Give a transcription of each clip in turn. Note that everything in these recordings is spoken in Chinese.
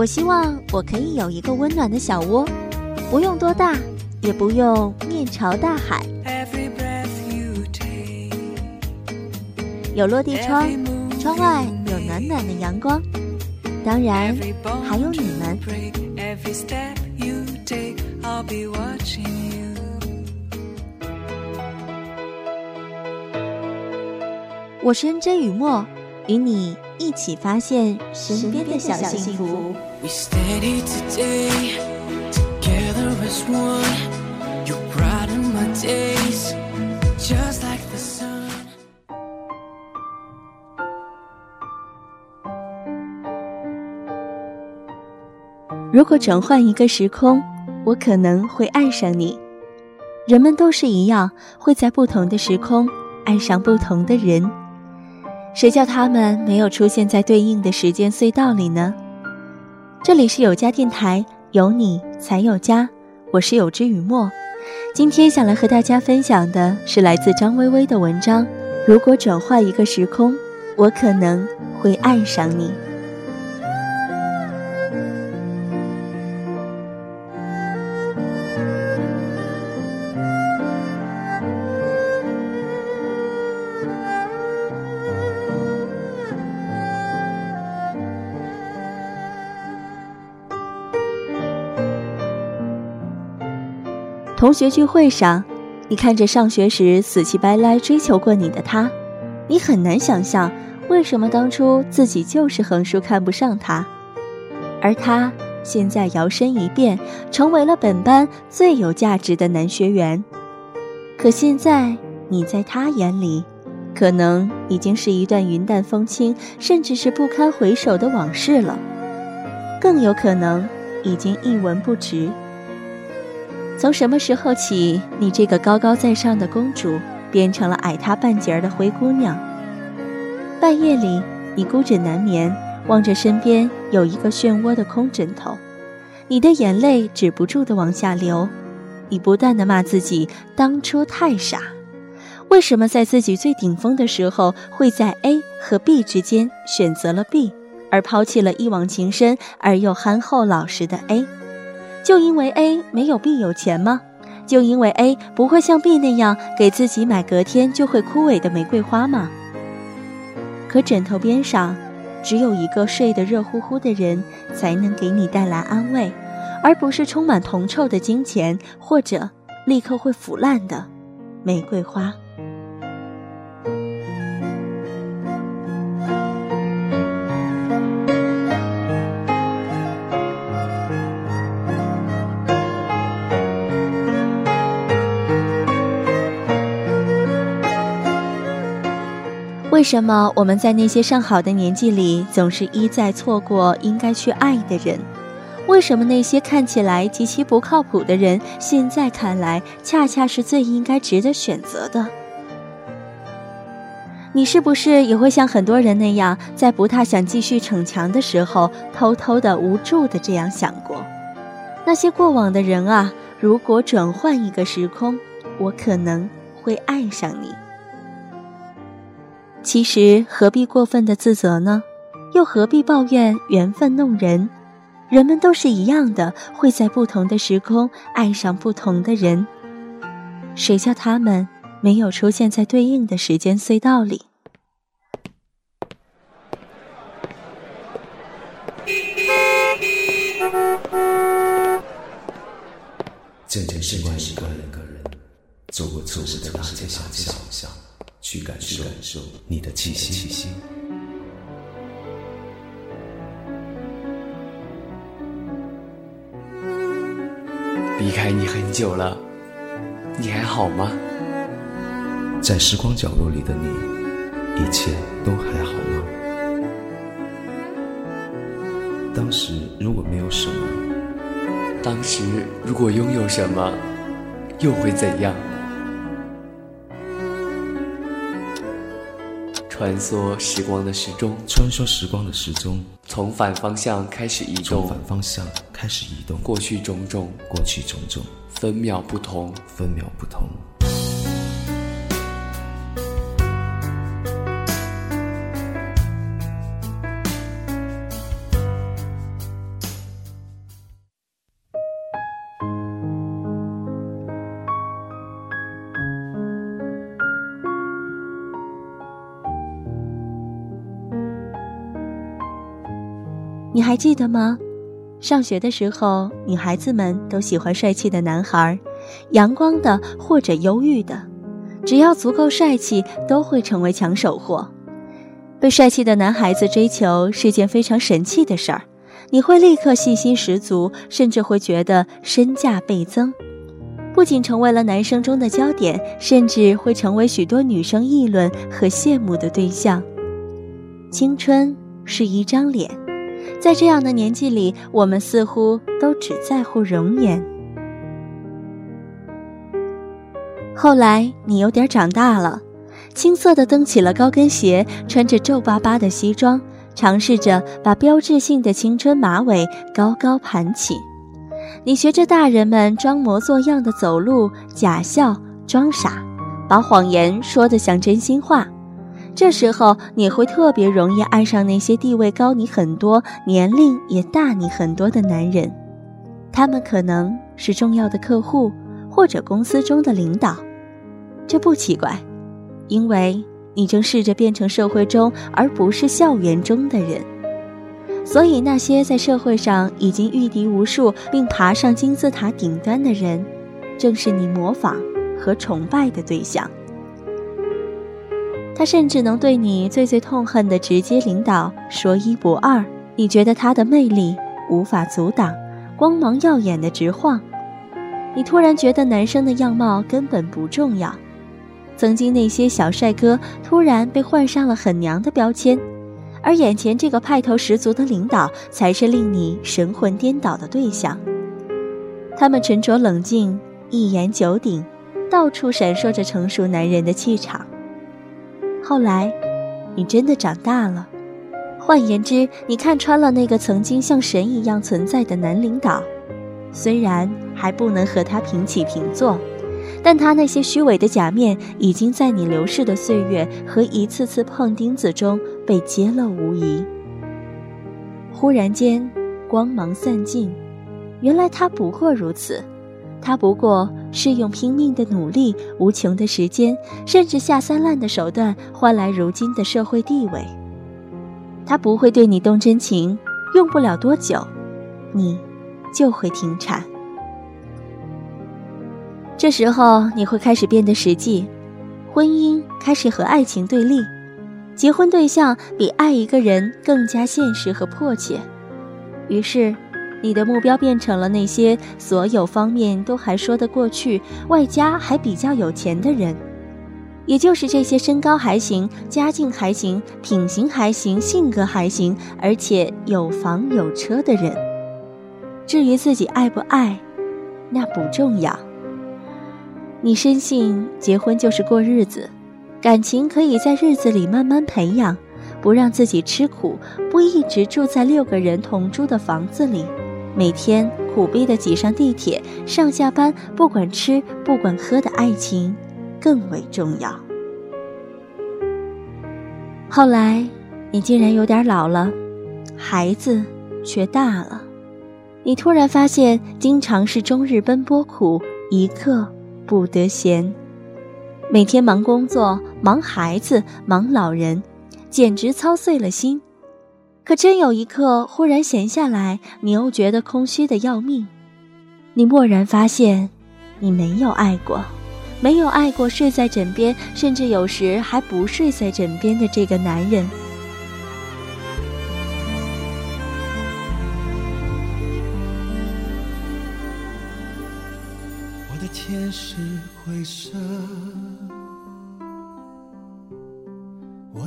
我希望我可以有一个温暖的小窝，不用多大，也不用面朝大海，有落地窗，窗外有暖暖的阳光，当然还有你们。我是 N J 雨墨，与你一起发现身边的小幸福。We staying today. Together as one. You brighten my days. Just like the sun. 如果转换一个时空我可能会爱上你。人们都是一样会在不同的时空爱上不同的人。谁叫他们没有出现在对应的时间隧道里呢？这里是有家电台，有你才有家，我是有知雨墨。今天想来和大家分享的是来自张薇薇的文章。如果转换一个时空，我可能会爱上你。同学聚会上，你看着上学时死乞白赖追求过你的他，你很难想象为什么当初自己就是横竖看不上他，而他现在摇身一变成为了本班最有价值的男学员。可现在你在他眼里，可能已经是一段云淡风轻，甚至是不堪回首的往事了，更有可能已经一文不值。从什么时候起，你这个高高在上的公主变成了矮她半截儿的灰姑娘？半夜里，你孤枕难眠，望着身边有一个漩涡的空枕头，你的眼泪止不住的往下流。你不断的骂自己当初太傻，为什么在自己最顶峰的时候，会在 A 和 B 之间选择了 B，而抛弃了一往情深而又憨厚老实的 A？就因为 A 没有 B 有钱吗？就因为 A 不会像 B 那样给自己买隔天就会枯萎的玫瑰花吗？可枕头边上，只有一个睡得热乎乎的人，才能给你带来安慰，而不是充满铜臭的金钱，或者立刻会腐烂的玫瑰花。为什么我们在那些上好的年纪里，总是一再错过应该去爱的人？为什么那些看起来极其不靠谱的人，现在看来恰恰是最应该值得选择的？你是不是也会像很多人那样，在不太想继续逞强的时候，偷偷的、无助的这样想过？那些过往的人啊，如果转换一个时空，我可能会爱上你。其实何必过分的自责呢？又何必抱怨缘分弄人？人们都是一样的，会在不同的时空爱上不同的人。谁叫他们没有出现在对应的时间隧道里？渐渐习惯一个人，走过错失的大街小巷。去感受你的气息。离开你很久了，你还好吗？在时光角落里的你，一切都还好吗？当时如果没有什么，当时如果拥有什么，又会怎样？穿梭时光的时钟，穿梭时光的时钟，从反方向开始移动，从反方向开始移动，过去种种，过去种种，分秒不同，分秒不同。你还记得吗？上学的时候，女孩子们都喜欢帅气的男孩，阳光的或者忧郁的，只要足够帅气，都会成为抢手货。被帅气的男孩子追求是件非常神气的事儿，你会立刻信心十足，甚至会觉得身价倍增。不仅成为了男生中的焦点，甚至会成为许多女生议论和羡慕的对象。青春是一张脸。在这样的年纪里，我们似乎都只在乎容颜。后来你有点长大了，青涩的蹬起了高跟鞋，穿着皱巴巴的西装，尝试着把标志性的青春马尾高高盘起。你学着大人们装模作样的走路，假笑装傻，把谎言说得像真心话。这时候你会特别容易爱上那些地位高你很多、年龄也大你很多的男人，他们可能是重要的客户或者公司中的领导，这不奇怪，因为你正试着变成社会中而不是校园中的人。所以那些在社会上已经御敌无数并爬上金字塔顶端的人，正是你模仿和崇拜的对象。他甚至能对你最最痛恨的直接领导说一不二，你觉得他的魅力无法阻挡，光芒耀眼的直晃。你突然觉得男生的样貌根本不重要，曾经那些小帅哥突然被换上了很娘的标签，而眼前这个派头十足的领导才是令你神魂颠倒的对象。他们沉着冷静，一言九鼎，到处闪烁着成熟男人的气场。后来，你真的长大了。换言之，你看穿了那个曾经像神一样存在的男领导，虽然还不能和他平起平坐，但他那些虚伪的假面已经在你流逝的岁月和一次次碰钉子中被揭露无遗。忽然间，光芒散尽，原来他不过如此。他不过是用拼命的努力、无穷的时间，甚至下三滥的手段换来如今的社会地位。他不会对你动真情，用不了多久，你就会停产。这时候你会开始变得实际，婚姻开始和爱情对立，结婚对象比爱一个人更加现实和迫切，于是。你的目标变成了那些所有方面都还说得过去，外加还比较有钱的人，也就是这些身高还行、家境还行、品行还行、性格还行，而且有房有车的人。至于自己爱不爱，那不重要。你深信结婚就是过日子，感情可以在日子里慢慢培养，不让自己吃苦，不一直住在六个人同住的房子里。每天苦逼的挤上地铁上下班，不管吃不管喝的爱情更为重要。后来，你竟然有点老了，孩子却大了。你突然发现，经常是终日奔波苦，一刻不得闲，每天忙工作、忙孩子、忙老人，简直操碎了心。可真有一刻忽然闲下来，你又觉得空虚的要命。你蓦然发现，你没有爱过，没有爱过睡在枕边，甚至有时还不睡在枕边的这个男人。我的天使灰色，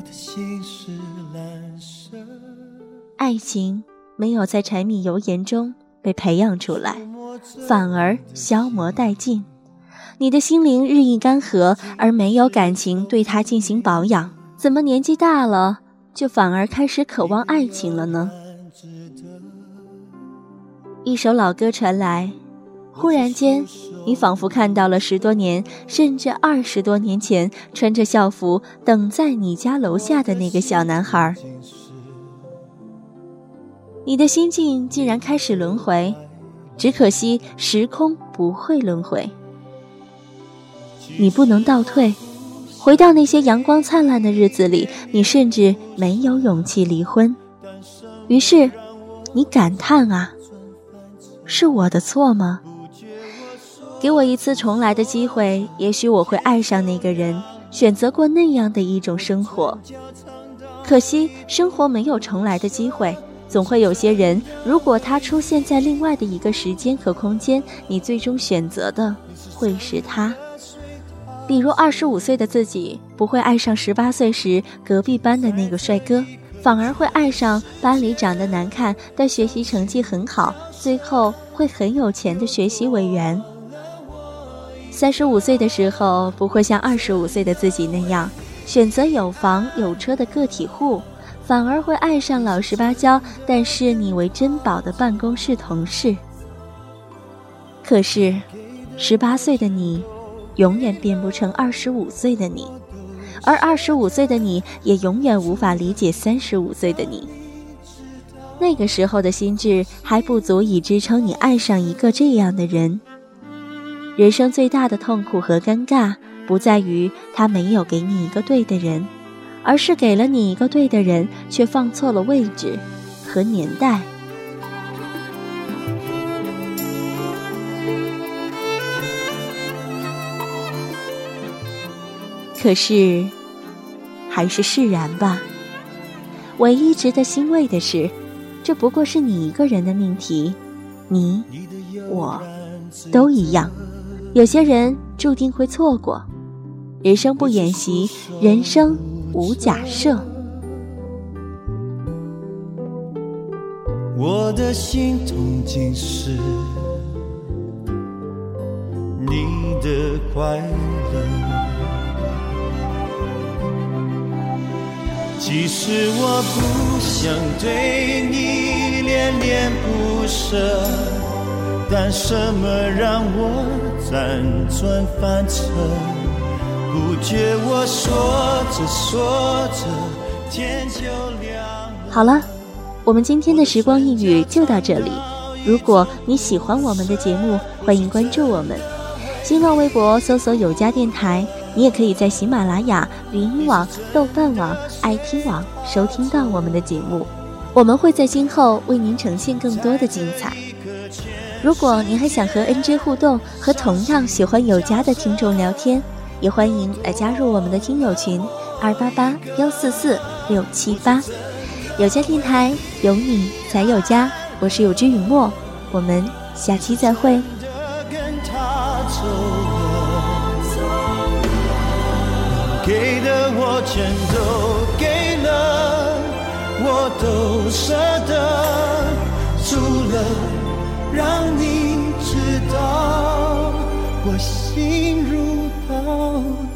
的心是蓝色。爱情没有在柴米油盐中被培养出来，反而消磨殆尽。你的心灵日益干涸，而没有感情对它进行保养，怎么年纪大了就反而开始渴望爱情了呢？一首老歌传来，忽然间，你仿佛看到了十多年，甚至二十多年前穿着校服等在你家楼下的那个小男孩。你的心境竟然开始轮回，只可惜时空不会轮回。你不能倒退，回到那些阳光灿烂的日子里。你甚至没有勇气离婚，于是，你感叹啊，是我的错吗？给我一次重来的机会，也许我会爱上那个人，选择过那样的一种生活。可惜，生活没有重来的机会。总会有些人，如果他出现在另外的一个时间和空间，你最终选择的会是他。比如，二十五岁的自己不会爱上十八岁时隔壁班的那个帅哥，反而会爱上班里长得难看但学习成绩很好，最后会很有钱的学习委员。三十五岁的时候，不会像二十五岁的自己那样选择有房有车的个体户。反而会爱上老实巴交但视你为珍宝的办公室同事。可是，十八岁的你，永远变不成二十五岁的你，而二十五岁的你也永远无法理解三十五岁的你。那个时候的心智还不足以支撑你爱上一个这样的人。人生最大的痛苦和尴尬，不在于他没有给你一个对的人。而是给了你一个对的人，却放错了位置和年代。可是，还是释然吧。唯一值得欣慰的是，这不过是你一个人的命题，你我都一样。有些人注定会错过，人生不演习，人生。无假设。我的心痛竟是你的快乐，其实我不想对你恋恋不舍，但什么让我辗转反侧？不觉我说说着着天就亮好了，我们今天的时光一语就到这里。如果你喜欢我们的节目，欢迎关注我们，新浪微博搜索有家电台。你也可以在喜马拉雅、云音网、豆瓣网、爱听网收听到我们的节目。我们会在今后为您呈现更多的精彩。如果您还想和 NJ 互动，和同样喜欢有家的听众聊天。也欢迎来加入我们的听友群二八八幺四四六七八，有家电台有你才有家，我是有知雨墨，我们下期再会。给的我全都给了，我都舍得，除了让你知道我心如刀割。